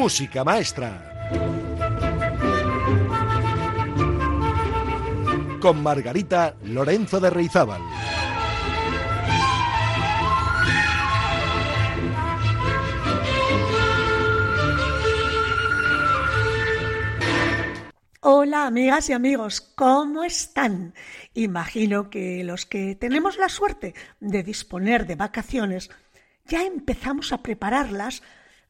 Música Maestra. Con Margarita Lorenzo de Reizábal. Hola amigas y amigos, ¿cómo están? Imagino que los que tenemos la suerte de disponer de vacaciones ya empezamos a prepararlas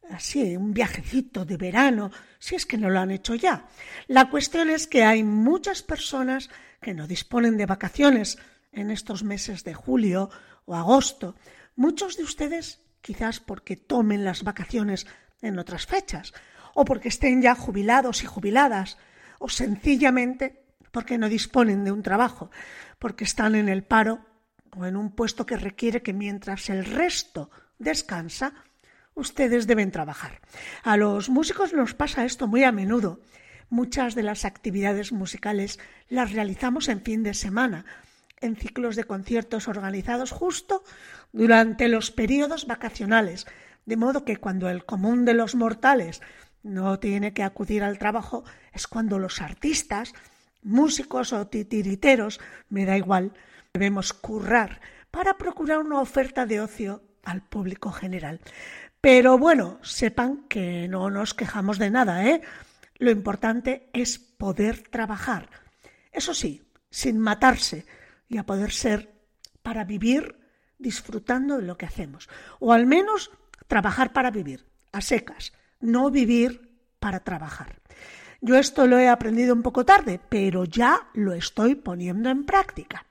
así, un viajecito de verano, si es que no lo han hecho ya. La cuestión es que hay muchas personas que no disponen de vacaciones en estos meses de julio o agosto. Muchos de ustedes quizás porque tomen las vacaciones en otras fechas, o porque estén ya jubilados y jubiladas, o sencillamente porque no disponen de un trabajo, porque están en el paro o en un puesto que requiere que mientras el resto descansa, ustedes deben trabajar. A los músicos nos pasa esto muy a menudo. Muchas de las actividades musicales las realizamos en fin de semana, en ciclos de conciertos organizados justo durante los periodos vacacionales, de modo que cuando el común de los mortales no tiene que acudir al trabajo es cuando los artistas, músicos o titiriteros, me da igual, debemos currar para procurar una oferta de ocio al público general. Pero bueno, sepan que no nos quejamos de nada, ¿eh? Lo importante es poder trabajar. Eso sí, sin matarse y a poder ser para vivir disfrutando de lo que hacemos. O al menos trabajar para vivir, a secas, no vivir para trabajar. Yo esto lo he aprendido un poco tarde, pero ya lo estoy poniendo en práctica.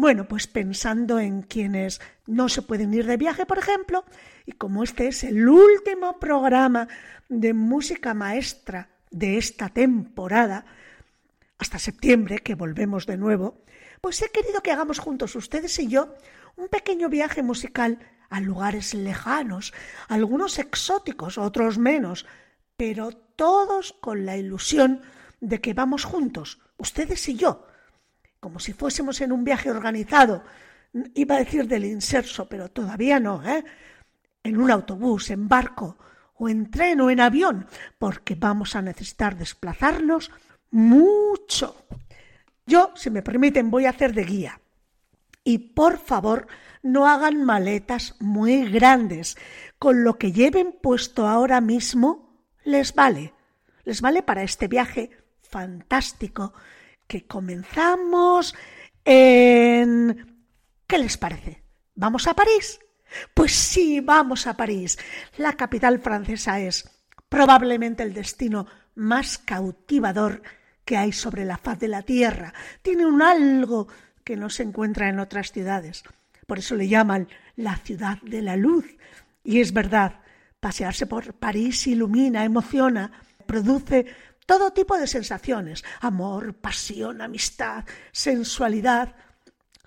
Bueno, pues pensando en quienes no se pueden ir de viaje, por ejemplo, y como este es el último programa de música maestra de esta temporada, hasta septiembre, que volvemos de nuevo, pues he querido que hagamos juntos ustedes y yo un pequeño viaje musical a lugares lejanos, algunos exóticos, otros menos, pero todos con la ilusión de que vamos juntos, ustedes y yo, como si fuésemos en un viaje organizado, iba a decir del inserso, pero todavía no, ¿eh? en un autobús, en barco, o en tren o en avión, porque vamos a necesitar desplazarnos mucho. Yo, si me permiten, voy a hacer de guía. Y por favor, no hagan maletas muy grandes. Con lo que lleven puesto ahora mismo, les vale. Les vale para este viaje fantástico que comenzamos en... ¿Qué les parece? ¿Vamos a París? Pues sí, vamos a París. La capital francesa es probablemente el destino más cautivador que hay sobre la faz de la tierra. Tiene un algo que no se encuentra en otras ciudades. Por eso le llaman la ciudad de la luz. Y es verdad, pasearse por París ilumina, emociona, produce todo tipo de sensaciones, amor, pasión, amistad, sensualidad,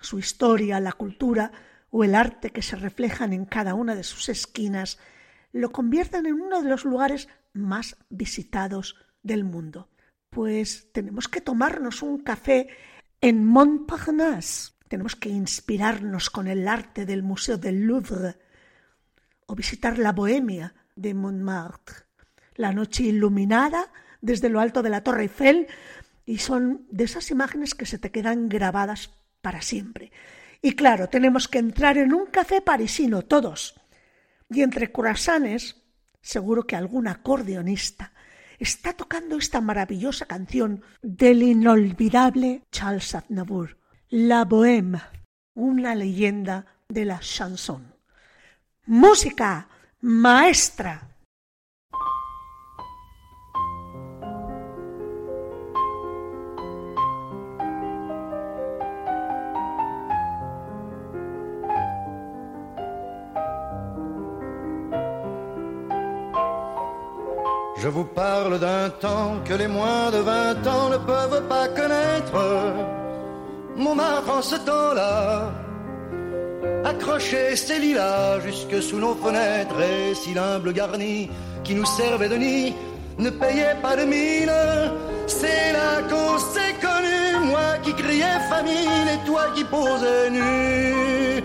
su historia, la cultura o el arte que se reflejan en cada una de sus esquinas, lo convierten en uno de los lugares más visitados del mundo. Pues tenemos que tomarnos un café en Montparnasse, tenemos que inspirarnos con el arte del Museo del Louvre o visitar la Bohemia de Montmartre, la noche iluminada desde lo alto de la Torre Eiffel y son de esas imágenes que se te quedan grabadas para siempre. Y claro, tenemos que entrar en un café parisino todos. Y entre croissants, seguro que algún acordeonista está tocando esta maravillosa canción del inolvidable Charles Aznavour, La Bohème, una leyenda de la chanson. Música maestra Je vous parle d'un temps que les moins de vingt ans ne peuvent pas connaître. Montmartre en ce temps-là, accrochait ses lilas jusque sous nos fenêtres et si l'humble garni qui nous servait de nid ne payait pas de mine. C'est là qu'on s'est connu, moi qui criais famine et toi qui posais nu.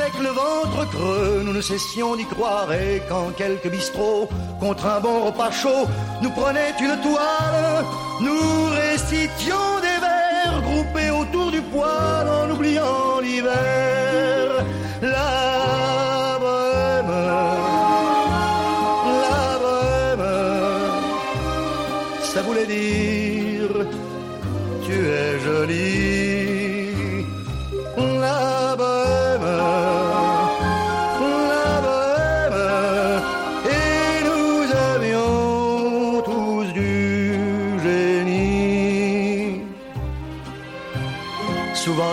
avec le ventre creux, nous ne cessions d'y croire. Et quand quelques bistrots, contre un bon repas chaud, nous prenaient une toile, nous récitions des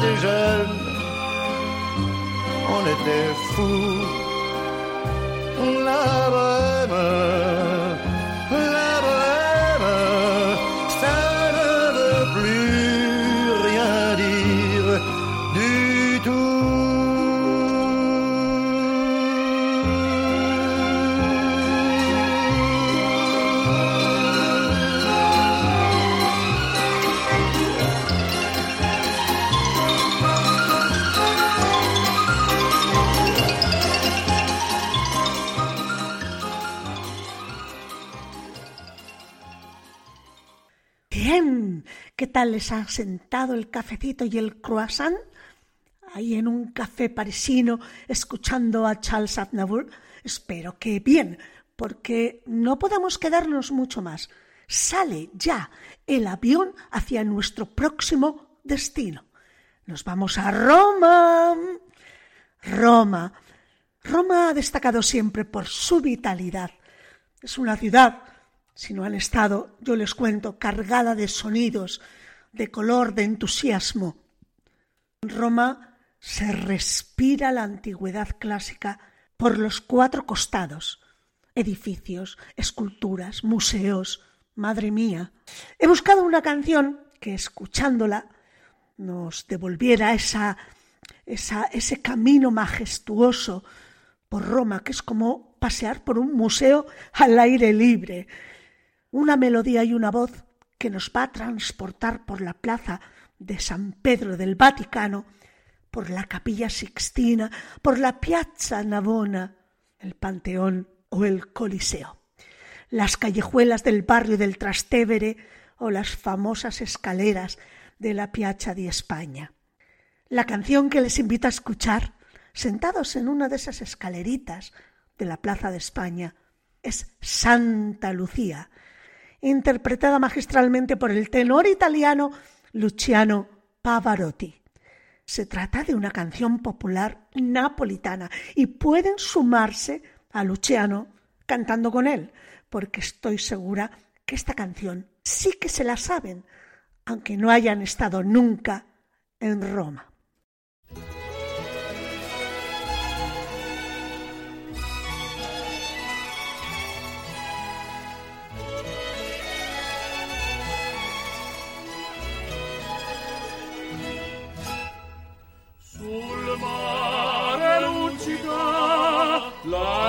Était jeunes, on était fous. La bohème, Bien, ¿qué tal les ha sentado el cafecito y el croissant? Ahí en un café parisino escuchando a Charles Aznavour. Espero que bien, porque no podemos quedarnos mucho más. Sale ya el avión hacia nuestro próximo destino. Nos vamos a Roma. Roma. Roma ha destacado siempre por su vitalidad. Es una ciudad si no han estado, yo les cuento, cargada de sonidos, de color, de entusiasmo. En Roma se respira la antigüedad clásica por los cuatro costados. Edificios, esculturas, museos. Madre mía. He buscado una canción que, escuchándola, nos devolviera esa, ese camino majestuoso por Roma, que es como pasear por un museo al aire libre una melodía y una voz que nos va a transportar por la plaza de San Pedro del Vaticano, por la capilla Sixtina, por la Piazza Navona, el Panteón o el Coliseo, las callejuelas del barrio del Trastevere o las famosas escaleras de la Piazza di España. La canción que les invito a escuchar, sentados en una de esas escaleritas de la Plaza de España, es Santa Lucía, interpretada magistralmente por el tenor italiano Luciano Pavarotti. Se trata de una canción popular napolitana y pueden sumarse a Luciano cantando con él, porque estoy segura que esta canción sí que se la saben, aunque no hayan estado nunca en Roma.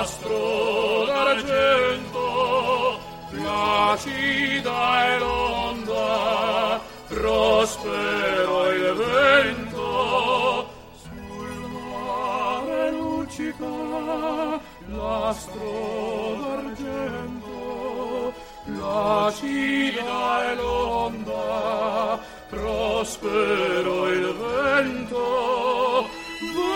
L'astro d'argento, placida e l'onda, prospero il vento. Sul mare luccica l'astro d'argento, placida e l'onda, prospero il vento.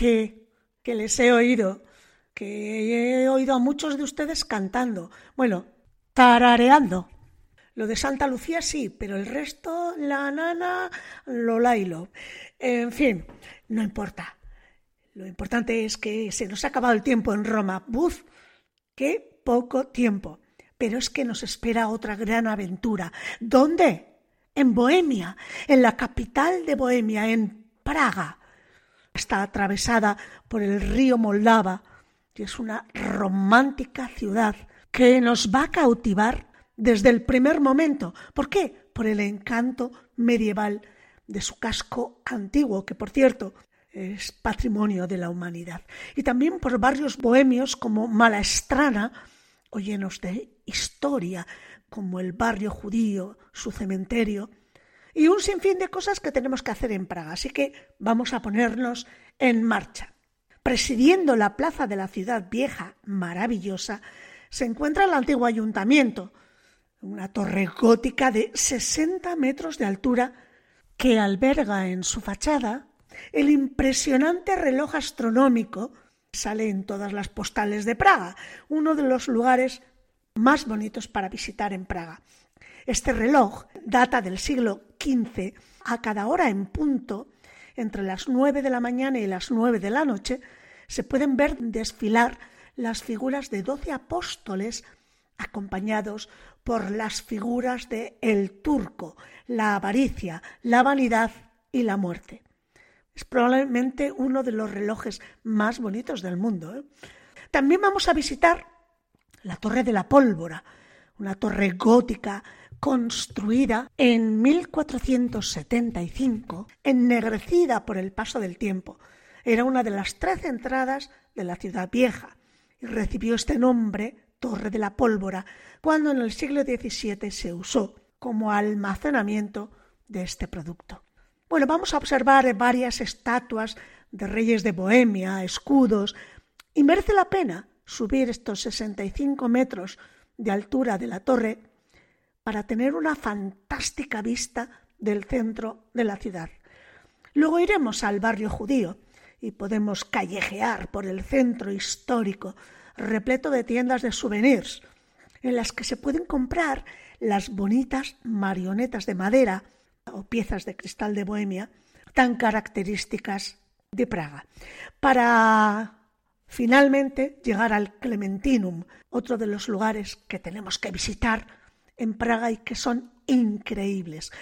que, que les he oído, que he oído a muchos de ustedes cantando, bueno, tarareando. Lo de Santa Lucía sí, pero el resto, la nana, lo lailo. En fin, no importa. Lo importante es que se nos ha acabado el tiempo en Roma. ¡Buf! ¡Qué poco tiempo! Pero es que nos espera otra gran aventura. ¿Dónde? En Bohemia, en la capital de Bohemia, en Praga está atravesada por el río Moldava y es una romántica ciudad que nos va a cautivar desde el primer momento. ¿Por qué? Por el encanto medieval de su casco antiguo, que por cierto es patrimonio de la humanidad. Y también por barrios bohemios como Malastrana o llenos de historia, como el barrio judío, su cementerio, y un sinfín de cosas que tenemos que hacer en Praga. Así que vamos a ponernos en marcha. Presidiendo la plaza de la ciudad vieja, maravillosa, se encuentra el antiguo ayuntamiento, una torre gótica de 60 metros de altura que alberga en su fachada el impresionante reloj astronómico sale en todas las postales de Praga, uno de los lugares más bonitos para visitar en Praga. Este reloj data del siglo XV. A cada hora en punto, entre las nueve de la mañana y las nueve de la noche, se pueden ver desfilar las figuras de doce apóstoles acompañados por las figuras de el turco, la avaricia, la vanidad y la muerte. Es probablemente uno de los relojes más bonitos del mundo. ¿eh? También vamos a visitar la Torre de la Pólvora, una torre gótica construida en 1475, ennegrecida por el paso del tiempo. Era una de las trece entradas de la ciudad vieja y recibió este nombre, Torre de la Pólvora, cuando en el siglo XVII se usó como almacenamiento de este producto. Bueno, vamos a observar varias estatuas de reyes de Bohemia, escudos, y merece la pena subir estos 65 metros de altura de la torre para tener una fantástica vista del centro de la ciudad. Luego iremos al barrio judío y podemos callejear por el centro histórico repleto de tiendas de souvenirs en las que se pueden comprar las bonitas marionetas de madera o piezas de cristal de Bohemia tan características de Praga. Para finalmente llegar al Clementinum, otro de los lugares que tenemos que visitar en Praga y que son increíbles.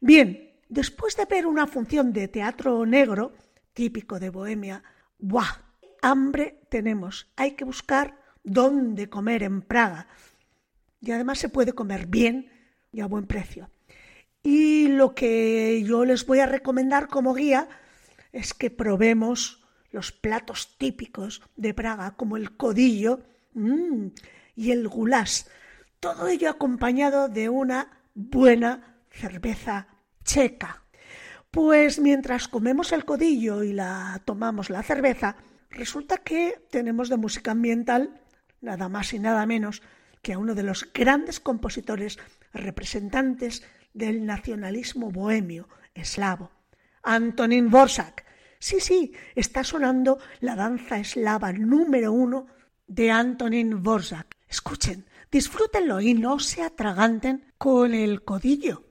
Bien, después de ver una función de teatro negro, típico de Bohemia, ¡buah! Hambre tenemos. Hay que buscar dónde comer en Praga. Y además se puede comer bien y a buen precio. Y lo que yo les voy a recomendar como guía es que probemos los platos típicos de Praga, como el codillo mmm, y el goulash. Todo ello acompañado de una buena cerveza checa. Pues mientras comemos el codillo y la tomamos la cerveza, resulta que tenemos de música ambiental nada más y nada menos que a uno de los grandes compositores representantes del nacionalismo bohemio eslavo, Antonín Borsak. Sí, sí, está sonando la danza eslava número uno de Antonín Borsak. Escuchen, disfrútenlo y no se atraganten con el codillo.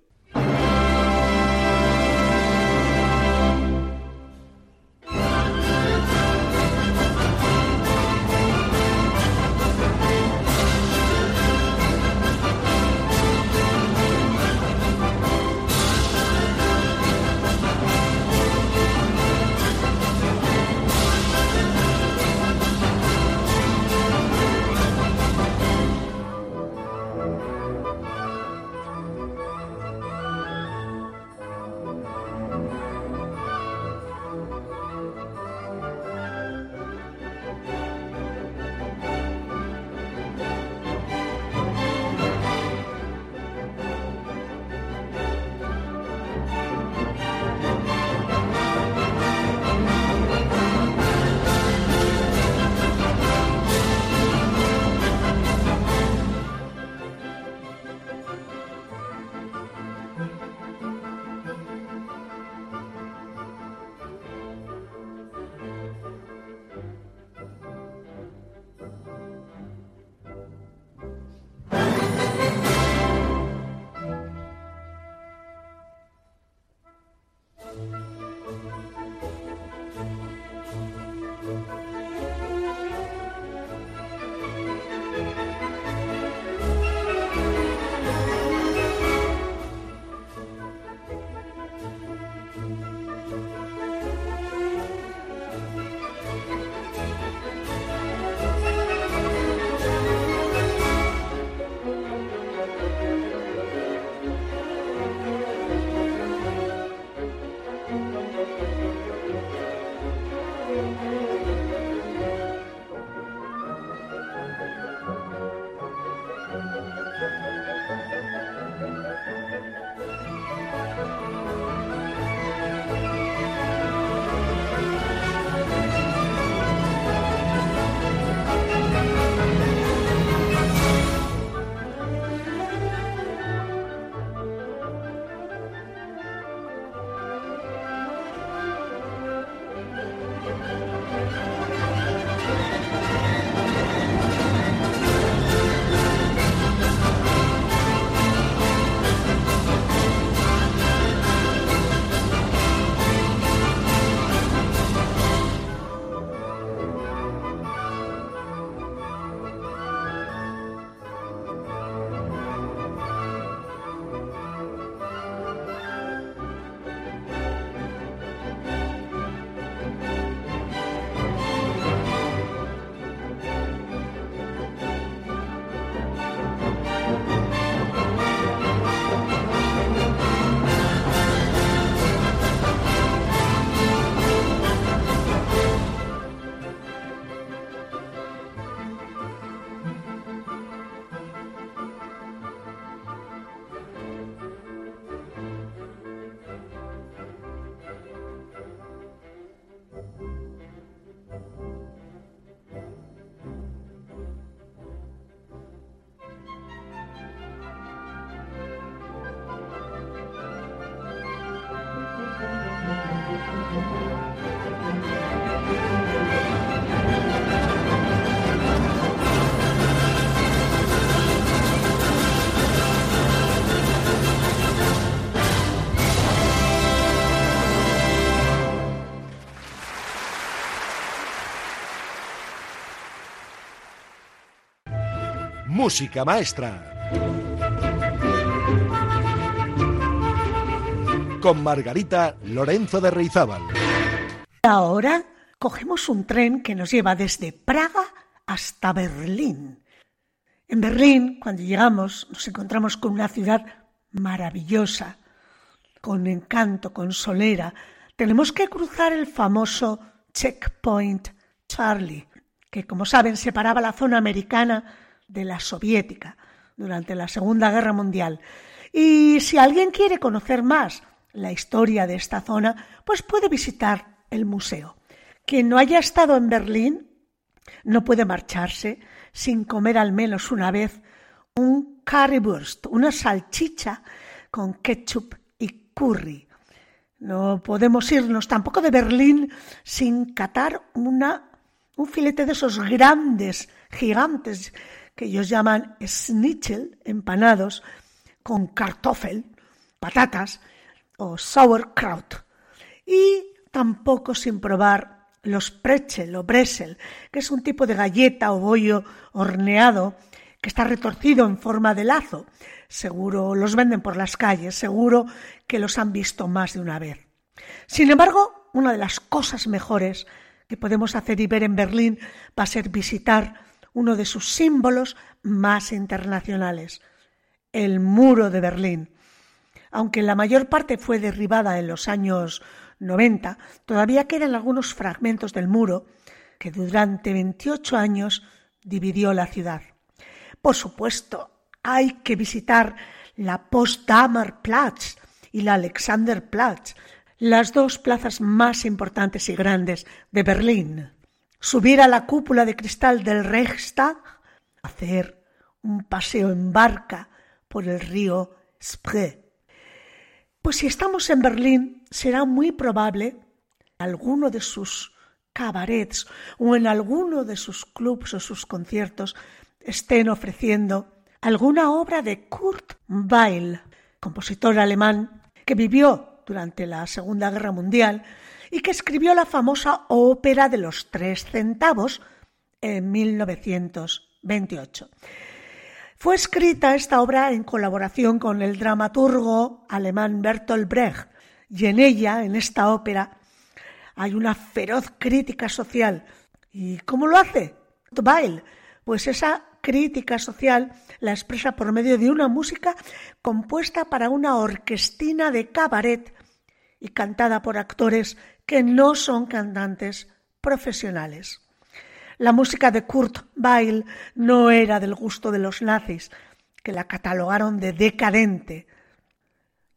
Música maestra. Con Margarita Lorenzo de Reizábal. Ahora cogemos un tren que nos lleva desde Praga hasta Berlín. En Berlín, cuando llegamos, nos encontramos con una ciudad maravillosa, con encanto, con solera. Tenemos que cruzar el famoso Checkpoint Charlie, que como saben separaba la zona americana de la soviética durante la Segunda Guerra Mundial. Y si alguien quiere conocer más la historia de esta zona, pues puede visitar el museo. Quien no haya estado en Berlín no puede marcharse sin comer al menos una vez un currywurst, una salchicha con ketchup y curry. No podemos irnos tampoco de Berlín sin catar una, un filete de esos grandes, gigantes, que ellos llaman schnitzel, empanados, con kartoffel, patatas o sauerkraut. Y tampoco sin probar los pretzel o bresel, que es un tipo de galleta o bollo horneado que está retorcido en forma de lazo. Seguro los venden por las calles, seguro que los han visto más de una vez. Sin embargo, una de las cosas mejores que podemos hacer y ver en Berlín va a ser visitar uno de sus símbolos más internacionales, el muro de Berlín. Aunque la mayor parte fue derribada en los años 90, todavía quedan algunos fragmentos del muro que durante 28 años dividió la ciudad. Por supuesto, hay que visitar la Potsdamer Platz y la Alexanderplatz, las dos plazas más importantes y grandes de Berlín. Subir a la cúpula de cristal del Reichstag, hacer un paseo en barca por el río Spree. Pues si estamos en Berlín, será muy probable alguno de sus cabarets o en alguno de sus clubs o sus conciertos estén ofreciendo alguna obra de Kurt Weill, compositor alemán que vivió durante la Segunda Guerra Mundial y que escribió la famosa ópera de los tres centavos en 1928. Fue escrita esta obra en colaboración con el dramaturgo alemán Bertolt Brecht y en ella, en esta ópera, hay una feroz crítica social. ¿Y cómo lo hace? Weill? Pues esa crítica social la expresa por medio de una música compuesta para una orquestina de cabaret y cantada por actores que no son cantantes profesionales. La música de Kurt Weill no era del gusto de los nazis, que la catalogaron de decadente.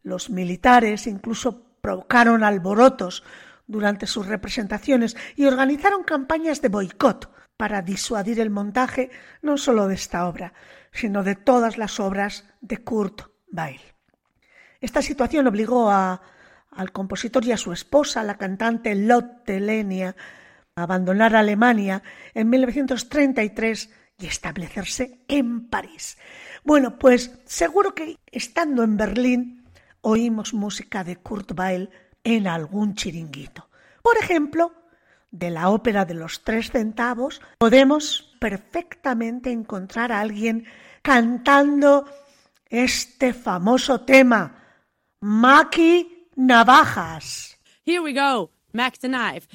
Los militares incluso provocaron alborotos durante sus representaciones y organizaron campañas de boicot para disuadir el montaje no solo de esta obra, sino de todas las obras de Kurt Weill. Esta situación obligó a, al compositor y a su esposa, la cantante Lotte Lenia, a abandonar Alemania en 1933 y establecerse en París. Bueno, pues seguro que estando en Berlín oímos música de Kurt Weill en algún chiringuito. Por ejemplo, de la ópera de los tres centavos, podemos perfectamente encontrar a alguien cantando este famoso tema, Maki Navajas. Here we go, Mac the Knife.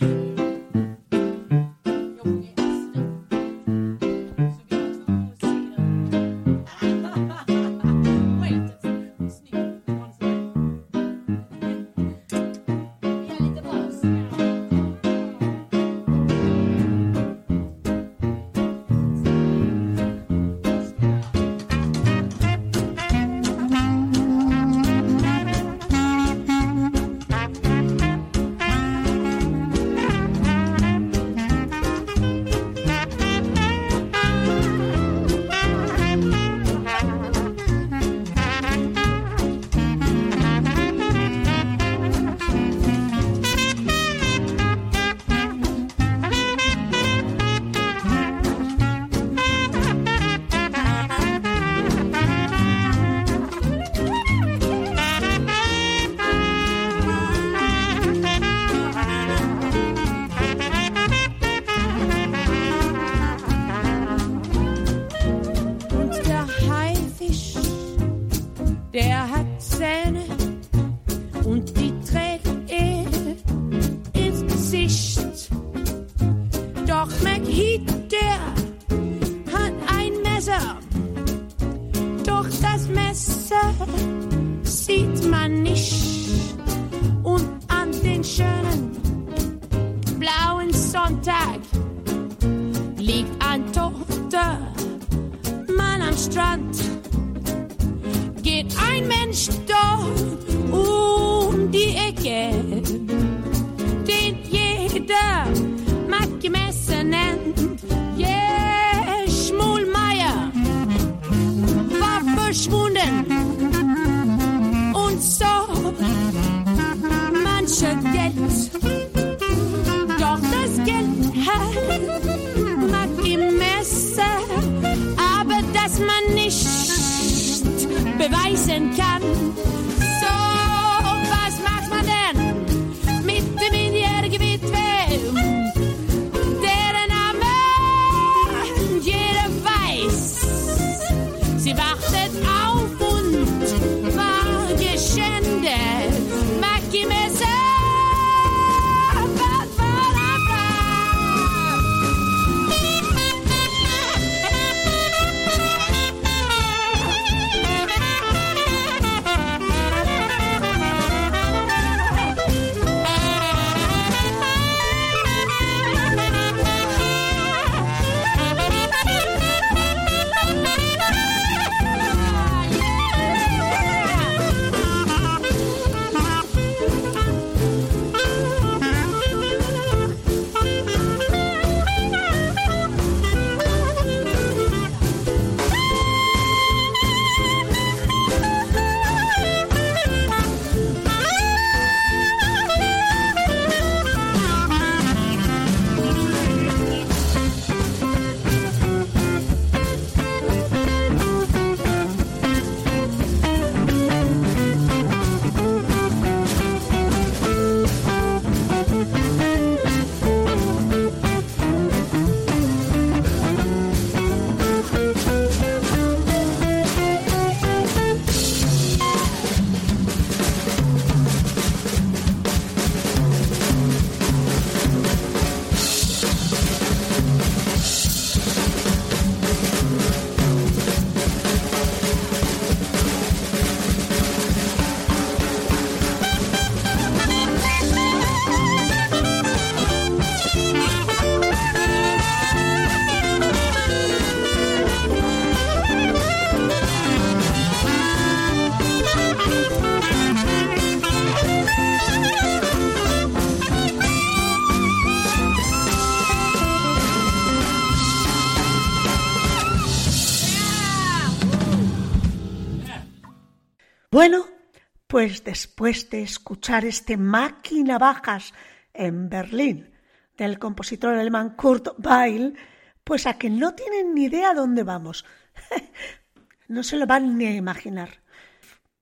Pues después de escuchar este Máquina Bajas en Berlín del compositor alemán Kurt Weill, pues a que no tienen ni idea dónde vamos. no se lo van ni a imaginar.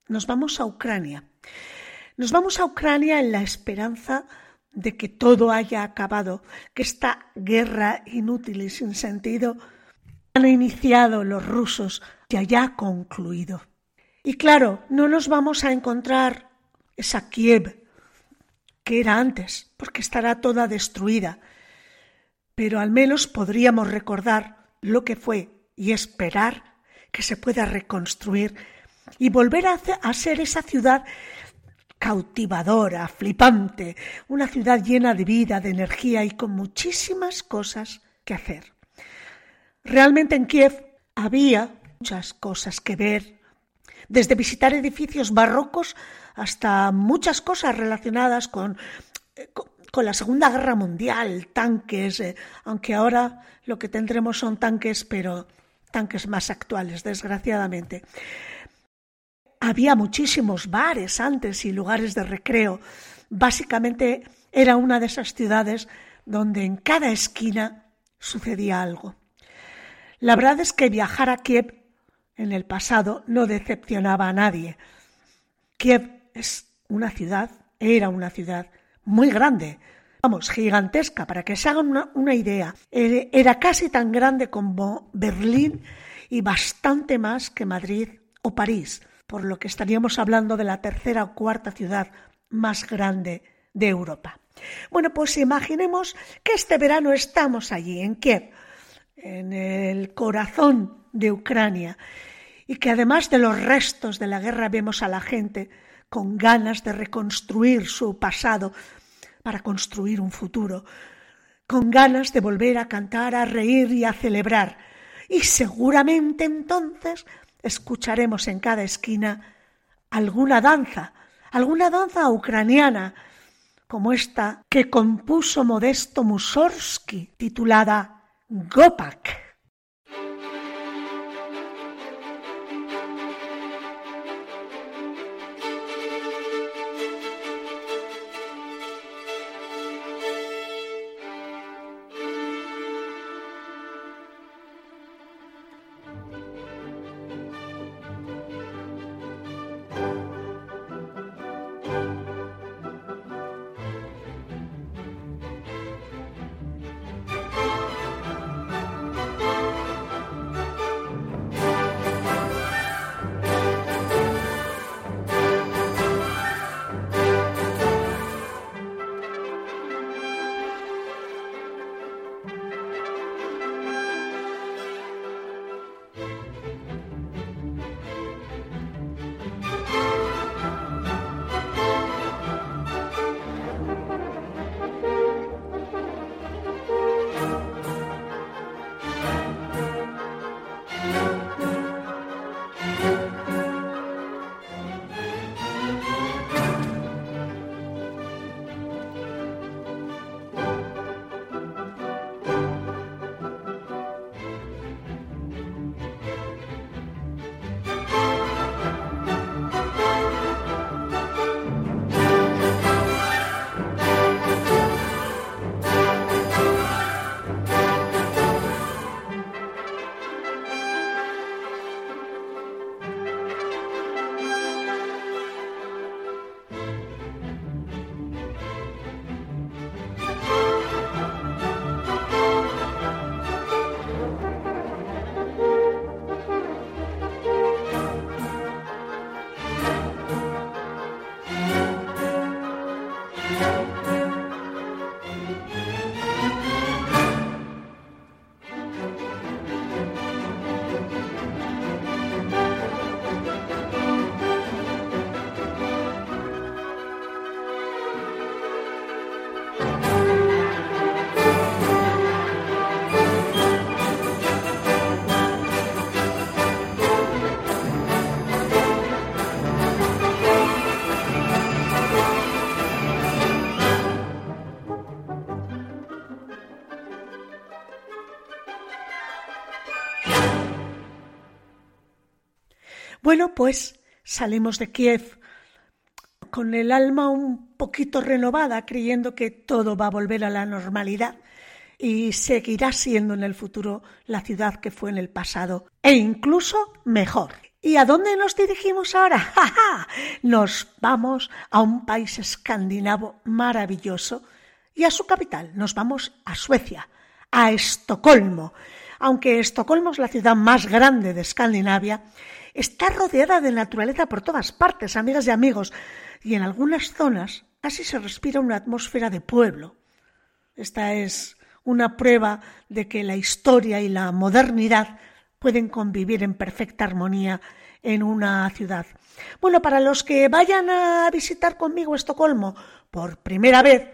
Nos vamos a Ucrania. Nos vamos a Ucrania en la esperanza de que todo haya acabado, que esta guerra inútil y sin sentido han iniciado los rusos ya haya concluido. Y claro, no nos vamos a encontrar esa Kiev que era antes, porque estará toda destruida. Pero al menos podríamos recordar lo que fue y esperar que se pueda reconstruir y volver a, ser esa ciudad cautivadora, flipante, una ciudad llena de vida, de energía y con muchísimas cosas que hacer. Realmente en Kiev había muchas cosas que ver, desde visitar edificios barrocos hasta muchas cosas relacionadas con, eh, la Segunda Guerra Mundial, tanques, eh, aunque ahora lo que tendremos son tanques, pero tanques más actuales, desgraciadamente. Había muchísimos bares antes y lugares de recreo. Básicamente era una de esas ciudades donde en cada esquina sucedía algo. La verdad es que viajar a Kiev en el pasado no decepcionaba a nadie. Kiev es una ciudad, era una ciudad muy grande, vamos, gigantesca, para que se hagan una, idea. Eh, Era casi tan grande como Berlín y bastante más que Madrid o París, por lo que estaríamos hablando de la tercera o cuarta ciudad más grande de Europa. Bueno, pues imaginemos que este verano estamos allí, en Kiev, en el corazón de Ucrania, y que además de los restos de la guerra vemos a la gente con ganas de reconstruir su pasado para construir un futuro, con ganas de volver a cantar, a reír y a celebrar. Y seguramente entonces escucharemos en cada esquina alguna danza, alguna danza ucraniana, como esta que compuso Modesto Mussorgsky, titulada Gopak. Bueno, pues salimos de Kiev con el alma un poquito renovada, creyendo que todo va a volver a la normalidad y seguirá siendo en el futuro la ciudad que fue en el pasado, e incluso mejor. ¿Y a dónde nos dirigimos ahora? ¡Ja, Nos vamos a un país escandinavo maravilloso y a su capital. Nos vamos a Suecia, a Estocolmo. Aunque Estocolmo es la ciudad más grande de Escandinavia, Está rodeada de naturaleza por todas partes, amigas y amigos, y en algunas zonas casi se respira una atmósfera de pueblo. Esta es una prueba de que la historia y la modernidad pueden convivir en perfecta armonía en una ciudad. Bueno, para los que vayan a visitar conmigo Estocolmo por primera vez,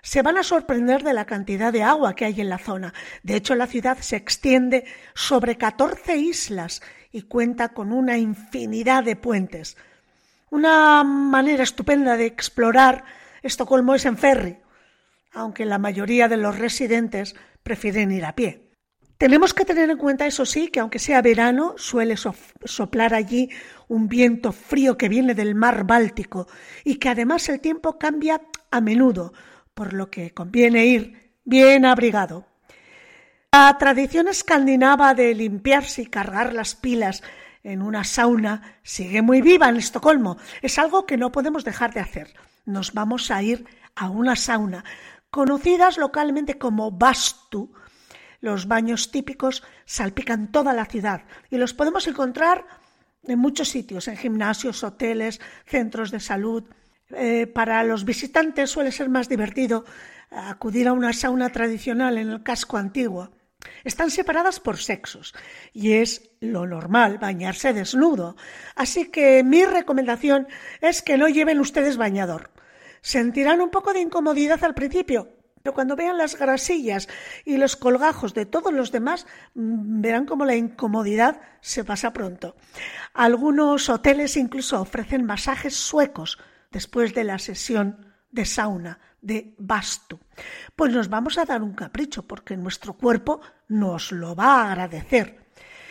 se van a sorprender de la cantidad de agua que hay en la zona. De hecho, la ciudad se extiende sobre 14 islas y cuenta con una infinidad de puentes. Una manera estupenda de explorar Estocolmo es en ferry, aunque la mayoría de los residentes prefieren ir a pie. Tenemos que tener en cuenta, eso sí, que aunque sea verano, suele soplar allí un viento frío que viene del mar Báltico y que además el tiempo cambia a menudo, por lo que conviene ir bien abrigado. La tradición escandinava de limpiarse y cargar las pilas en una sauna sigue muy viva en Estocolmo. Es algo que no podemos dejar de hacer. Nos vamos a ir a una sauna, conocidas localmente como bastu. Los baños típicos salpican toda la ciudad y los podemos encontrar en muchos sitios, en gimnasios, hoteles, centros de salud. Eh, para los visitantes suele ser más divertido acudir a una sauna tradicional en el casco antiguo. Están separadas por sexos y es lo normal bañarse desnudo. Así que mi recomendación es que no lleven ustedes bañador. Sentirán un poco de incomodidad al principio, pero cuando vean las grasillas y los colgajos de todos los demás, mm, verán como la incomodidad se pasa pronto. Algunos hoteles incluso ofrecen masajes suecos después de la sesión de sauna, de bastu. Pues nos vamos a dar un capricho porque nuestro cuerpo nos lo va a agradecer.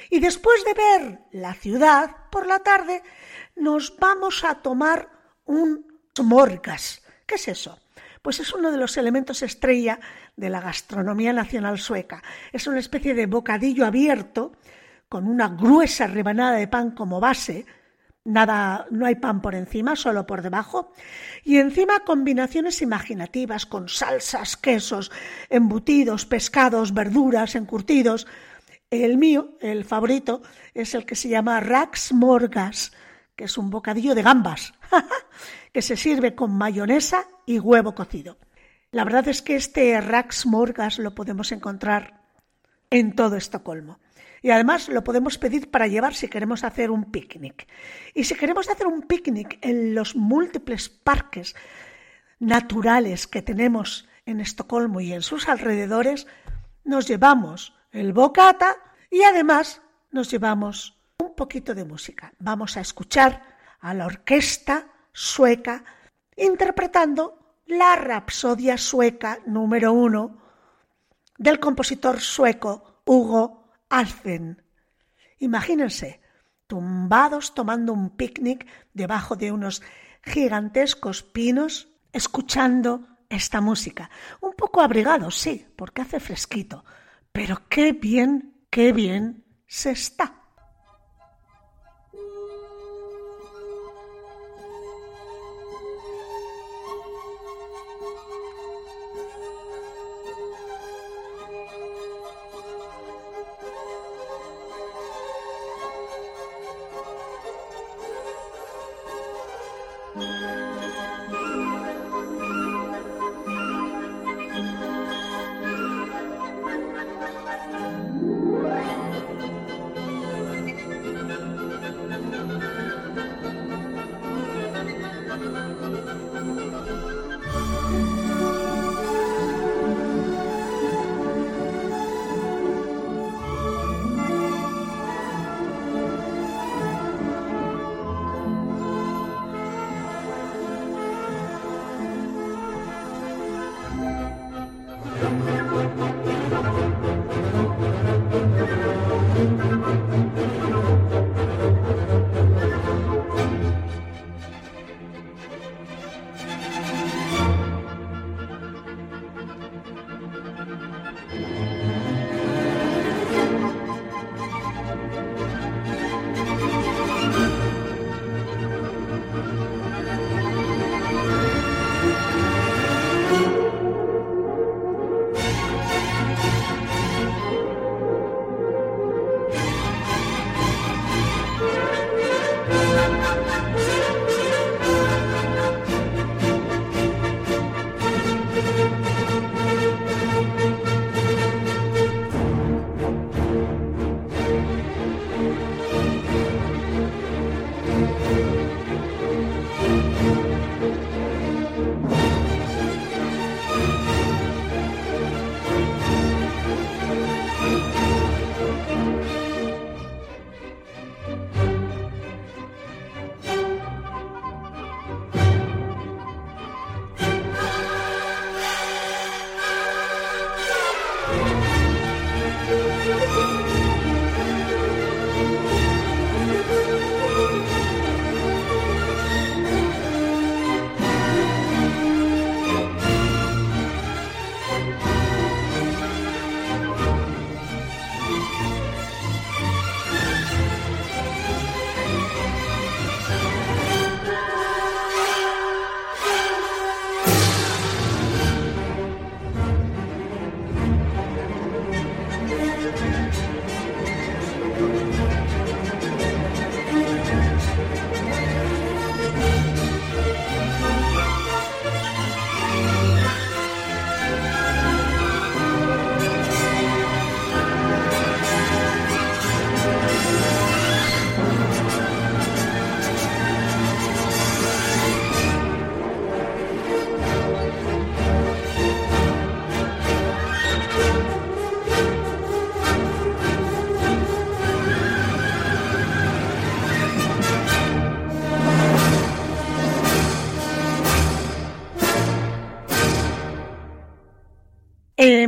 Y después de ver la ciudad por la tarde, nos vamos a tomar un smorgas. ¿Qué es eso? Pues es uno de los elementos estrella de la gastronomía nacional sueca. Es una especie de bocadillo abierto con una gruesa rebanada de pan como base, nada, no hay pan por encima, solo por debajo, y encima combinaciones imaginativas con salsas, quesos, embutidos, pescados, verduras, encurtidos. El mío, el favorito, es el que se llama Raxmorgas, que es un bocadillo de gambas, que se sirve con mayonesa y huevo cocido. La verdad es que este Raxmorgas lo podemos encontrar en todo Estocolmo. Y además lo podemos pedir para llevar si queremos hacer un picnic. Y si queremos hacer un picnic en los múltiples parques naturales que tenemos en Estocolmo y en sus alrededores, nos llevamos el bocata y además nos llevamos un poquito de música. Vamos a escuchar a la orquesta sueca interpretando la Rapsodia sueca número uno del compositor sueco Hugo Alfen. Imagínense, tumbados tomando un picnic debajo de unos gigantescos pinos, escuchando esta música. Un poco abrigados, sí, porque hace fresquito, pero qué bien, qué bien se está. Bye.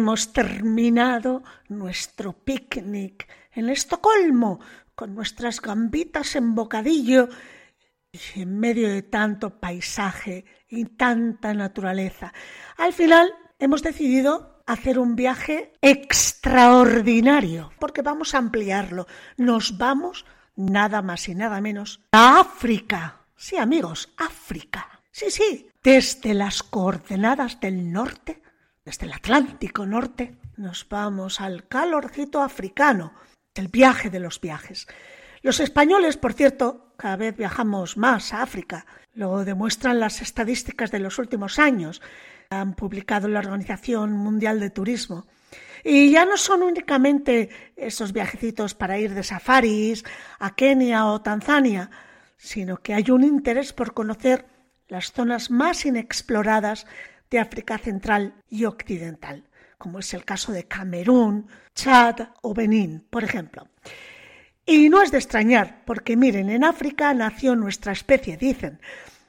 Hemos terminado nuestro picnic en Estocolmo con nuestras gambitas en bocadillo y en medio de tanto paisaje y tanta naturaleza. Al final hemos decidido hacer un viaje extraordinario, porque vamos a ampliarlo. Nos vamos nada más y nada menos a África. Sí, amigos, África. Sí, sí, desde las coordenadas del norte, desde el Atlántico Norte, nos vamos al calorcito africano, el viaje de los viajes. Los españoles, por cierto, cada vez viajamos más a África. Lo demuestran las estadísticas de los últimos años. Han publicado la Organización Mundial de Turismo. Y ya no son únicamente esos viajecitos para ir de safaris a Kenia o Tanzania, sino que hay un interés por conocer las zonas más inexploradas de África Central y Occidental, como es el caso de Camerún, Chad o Benín, por ejemplo. Y no es de extrañar, porque miren, en África nació nuestra especie, dicen,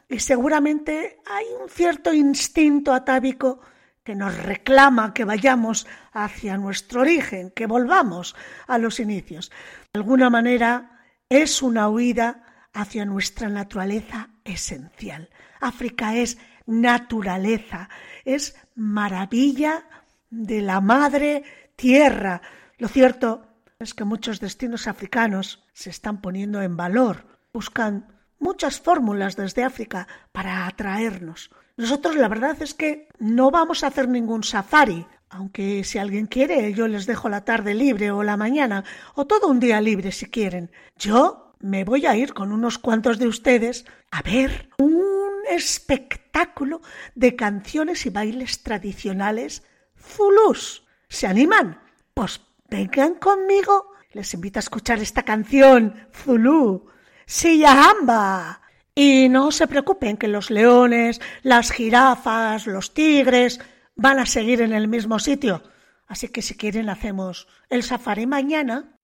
y seguramente hay un cierto instinto atávico que nos reclama que vayamos hacia nuestro origen, que volvamos a los inicios. De alguna manera es una huida hacia nuestra naturaleza esencial. África es naturaleza, es maravilla de la madre tierra. Lo cierto es que muchos destinos africanos se están poniendo en valor, buscan muchas fórmulas desde África para atraernos. Nosotros la verdad es que no vamos a hacer ningún safari, aunque si alguien quiere yo les dejo la tarde libre o la mañana o todo un día libre si quieren. Yo me voy a ir con unos cuantos de ustedes a ver un espectáculo de canciones y bailes tradicionales zulus. ¿Se animan? Pues vengan conmigo. Les invito a escuchar esta canción, Zulu, Siyahamba. Y no se preocupen que los leones, las jirafas, los tigres van a seguir en el mismo sitio. Así que si quieren hacemos el safari mañana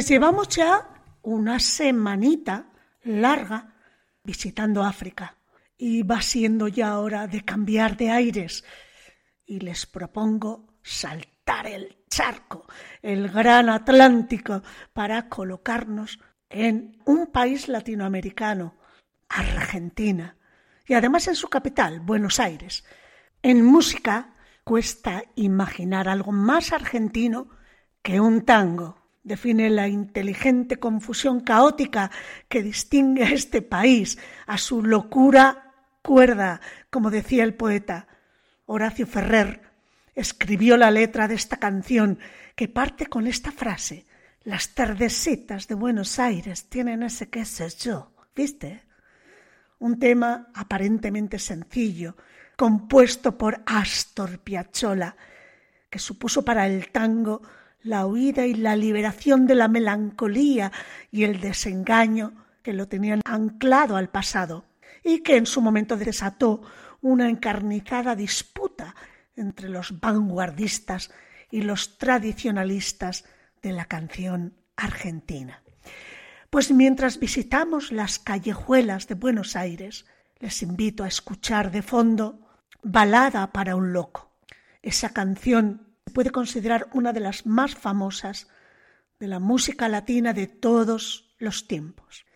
Pues llevamos ya una semanita larga visitando África y va siendo ya hora de cambiar de aires y les propongo saltar el charco, el gran Atlántico, para colocarnos en un país latinoamericano, Argentina, y además en su capital, Buenos Aires. En música cuesta imaginar algo más argentino que un tango. Define la inteligente confusión caótica que distingue a este país, a su locura cuerda, como decía el poeta. Horacio Ferrer escribió la letra de esta canción que parte con esta frase. Las tardecitas de Buenos Aires tienen ese qué sé yo, ¿viste? Un tema aparentemente sencillo, compuesto por Astor Piazzolla, que supuso para el tango la huida y la liberación de la melancolía y el desengaño que lo tenían anclado al pasado y que en su momento desató una encarnizada disputa entre los vanguardistas y los tradicionalistas de la canción argentina. Pues mientras visitamos las callejuelas de Buenos Aires, les invito a escuchar de fondo Balada para un loco. Esa canción puede considerar una de las más famosas de la música latina de todos los tiempos.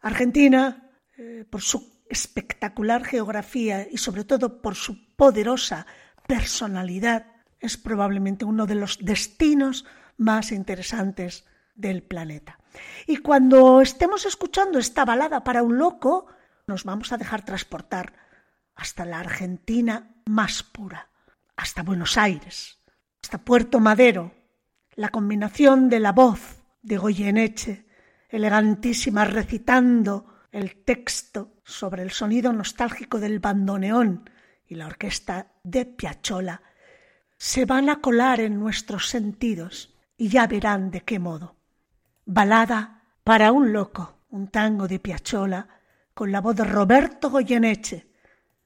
Argentina, eh, por su espectacular geografía y sobre todo por su poderosa personalidad, es probablemente uno de los destinos más interesantes del planeta. Y cuando estemos escuchando esta balada para un loco, nos vamos a dejar transportar hasta la Argentina más pura, hasta Buenos Aires, hasta Puerto Madero. La combinación de la voz de Goyeneche, elegantísima recitando el texto sobre el sonido nostálgico del bandoneón y la orquesta de Piazzolla, se van a colar en nuestros sentidos y ya verán de qué modo. Balada para un loco, un tango de Piazzolla con la voz de Roberto Goyeneche,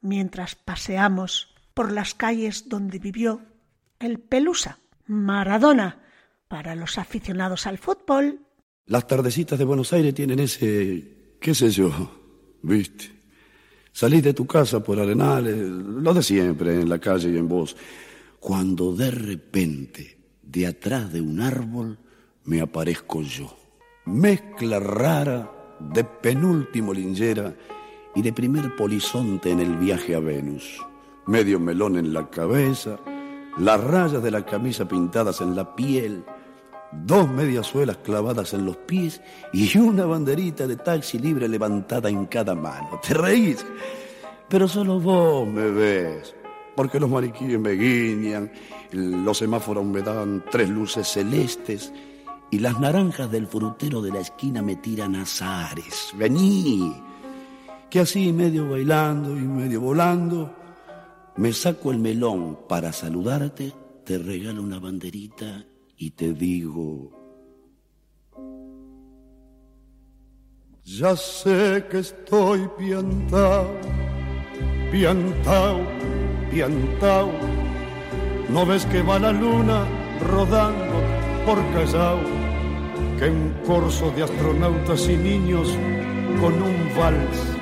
mientras paseamos por las calles donde vivió el Pelusa, Maradona, para los aficionados al fútbol. Las tardecitas de Buenos Aires tienen ese, qué sé yo, viste. Salís de tu casa por arenales, lo de siempre, en la calle y en vos, cuando de repente, de atrás de un árbol, me aparezco yo. Mezcla rara de penúltimo lingera y de primer polizonte en el viaje a Venus. Medio melón en la cabeza, las rayas de la camisa pintadas en la piel, dos mediasuelas clavadas en los pies y una banderita de taxi libre levantada en cada mano. ¿Te reís? Pero solo vos me ves, porque los mariquíes me guiñan, los semáforos me dan tres luces celestes y las naranjas del frutero de la esquina me tiran azares. Vení, que así medio bailando y medio volando, me saco el melón para saludarte, te regalo una banderita y te digo... Ya sé que estoy piantao, piantao, piantao. ¿No ves que va la luna rodando por Callao? Que un corso de astronautas y niños con un vals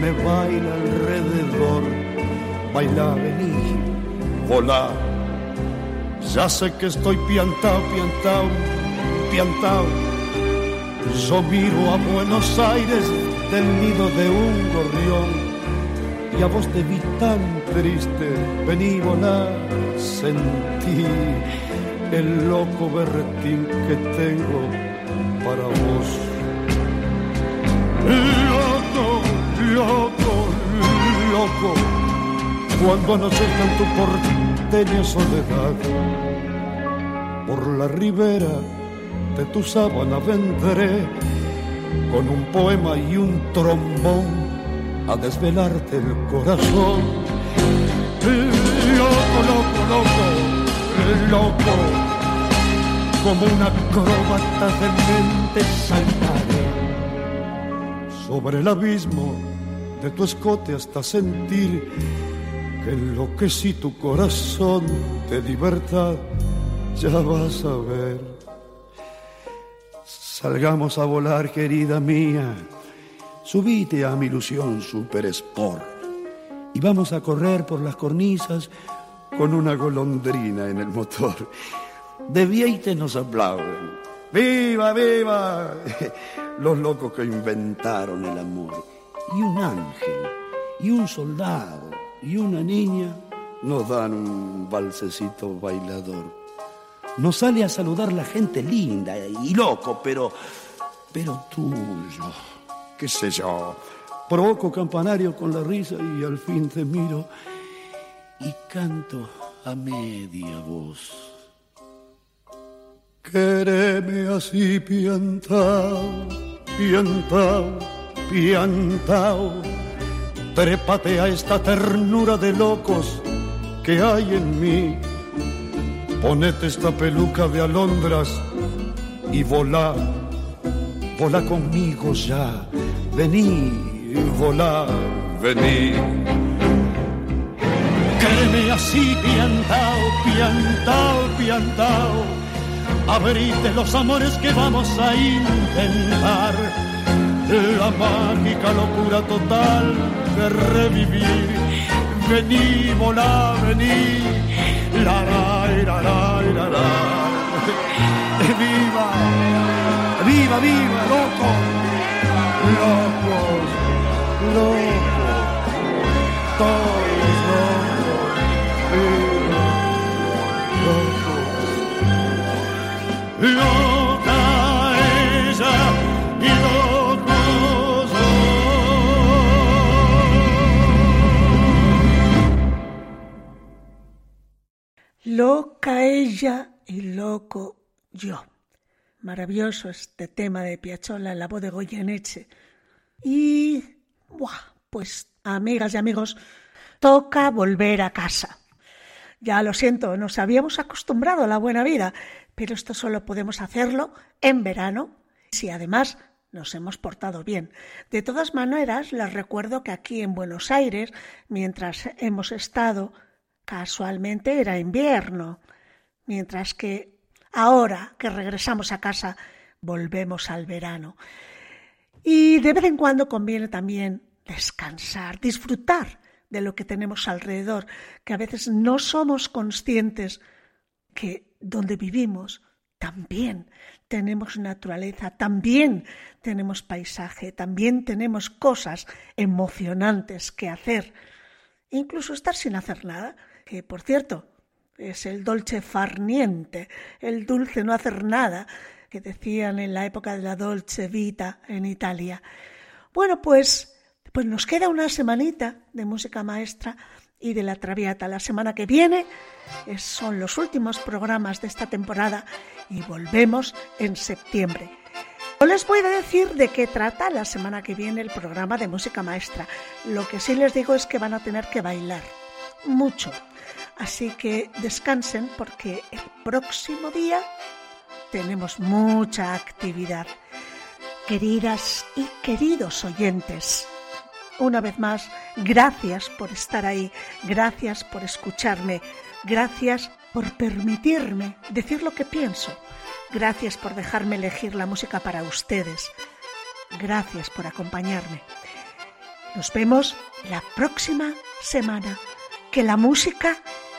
me baila alrededor. Baila, vení, volá. Ya sé que estoy piantao, piantao, piantao. Yo miro a Buenos Aires del nido de un gorrión y a vos te vi tan triste, vení volar, sentí el loco berretín que tengo para vos. Loco, loco, loco, cuando anochezca en tu porteña soledad, por la ribera de tu sábana vendré con un poema y un trombón a desvelarte el corazón. Loco, loco, loco, loco, como una acróbata de mente saltaré sobre el abismo de tu escote hasta sentir que enloquecí tu corazón de libertad. Ya vas a ver. Salgamos a volar, querida mía. Subite a mi ilusión super sport y vamos a correr por las cornisas con una golondrina en el motor. De Vieite nos aplauden. ¡Viva, viva! Los locos que inventaron el amor. Y un ángel, y un soldado, y una niña nos dan un balsecito bailador. Nos sale a saludar la gente linda y loco, pero. pero tuyo. ¿Qué sé yo? Provoco campanario con la risa y al fin te miro y canto a media voz. Quereme así piantao, piantao, piantao. Trépate a esta ternura de locos que hay en mí. Ponete esta peluca de alondras y volá, volá conmigo ya. Vení, volá, vení. Créeme así, piantao, piantao, piantao. Abrite los amores que vamos a intentar. La mágica locura total de revivir. Vení, volá, vení. La, la, la, la, la, la. ¡Viva! ¡Viva, viva, loco! Locos, locos, todos locos, viva, locos. Loca Loca ella y loco yo. Maravilloso este tema de Piazzolla en la voz de Goyeneche. Y, buah, pues amigas y amigos, toca volver a casa. Ya lo siento, nos habíamos acostumbrado a la buena vida, pero esto solo podemos hacerlo en verano, si además nos hemos portado bien. De todas maneras, les recuerdo que aquí en Buenos Aires, mientras hemos estado, casualmente era invierno, mientras que ahora que regresamos a casa, volvemos al verano. Y de vez en cuando conviene también descansar, disfrutar de lo que tenemos alrededor, que a veces no somos conscientes que donde vivimos también tenemos naturaleza, también tenemos paisaje, también tenemos cosas emocionantes que hacer, incluso estar sin hacer nada, que por cierto es el dolce far niente, el dulce no hacer nada, que decían en la época de la dolce vita en Italia. Bueno, pues, pues nos queda una semanita de música maestra y de la Traviata. La semana que viene son los últimos programas de esta temporada y volvemos en septiembre. No les voy a decir de qué trata la semana que viene el programa de música maestra. Lo que sí les digo es que van a tener que bailar mucho. Así que descansen porque el próximo día tenemos mucha actividad. Queridas y queridos oyentes, una vez más, gracias por estar ahí, gracias por escucharme, gracias por permitirme decir lo que pienso, gracias por dejarme elegir la música para ustedes, gracias por acompañarme. Nos vemos la próxima semana. Que la música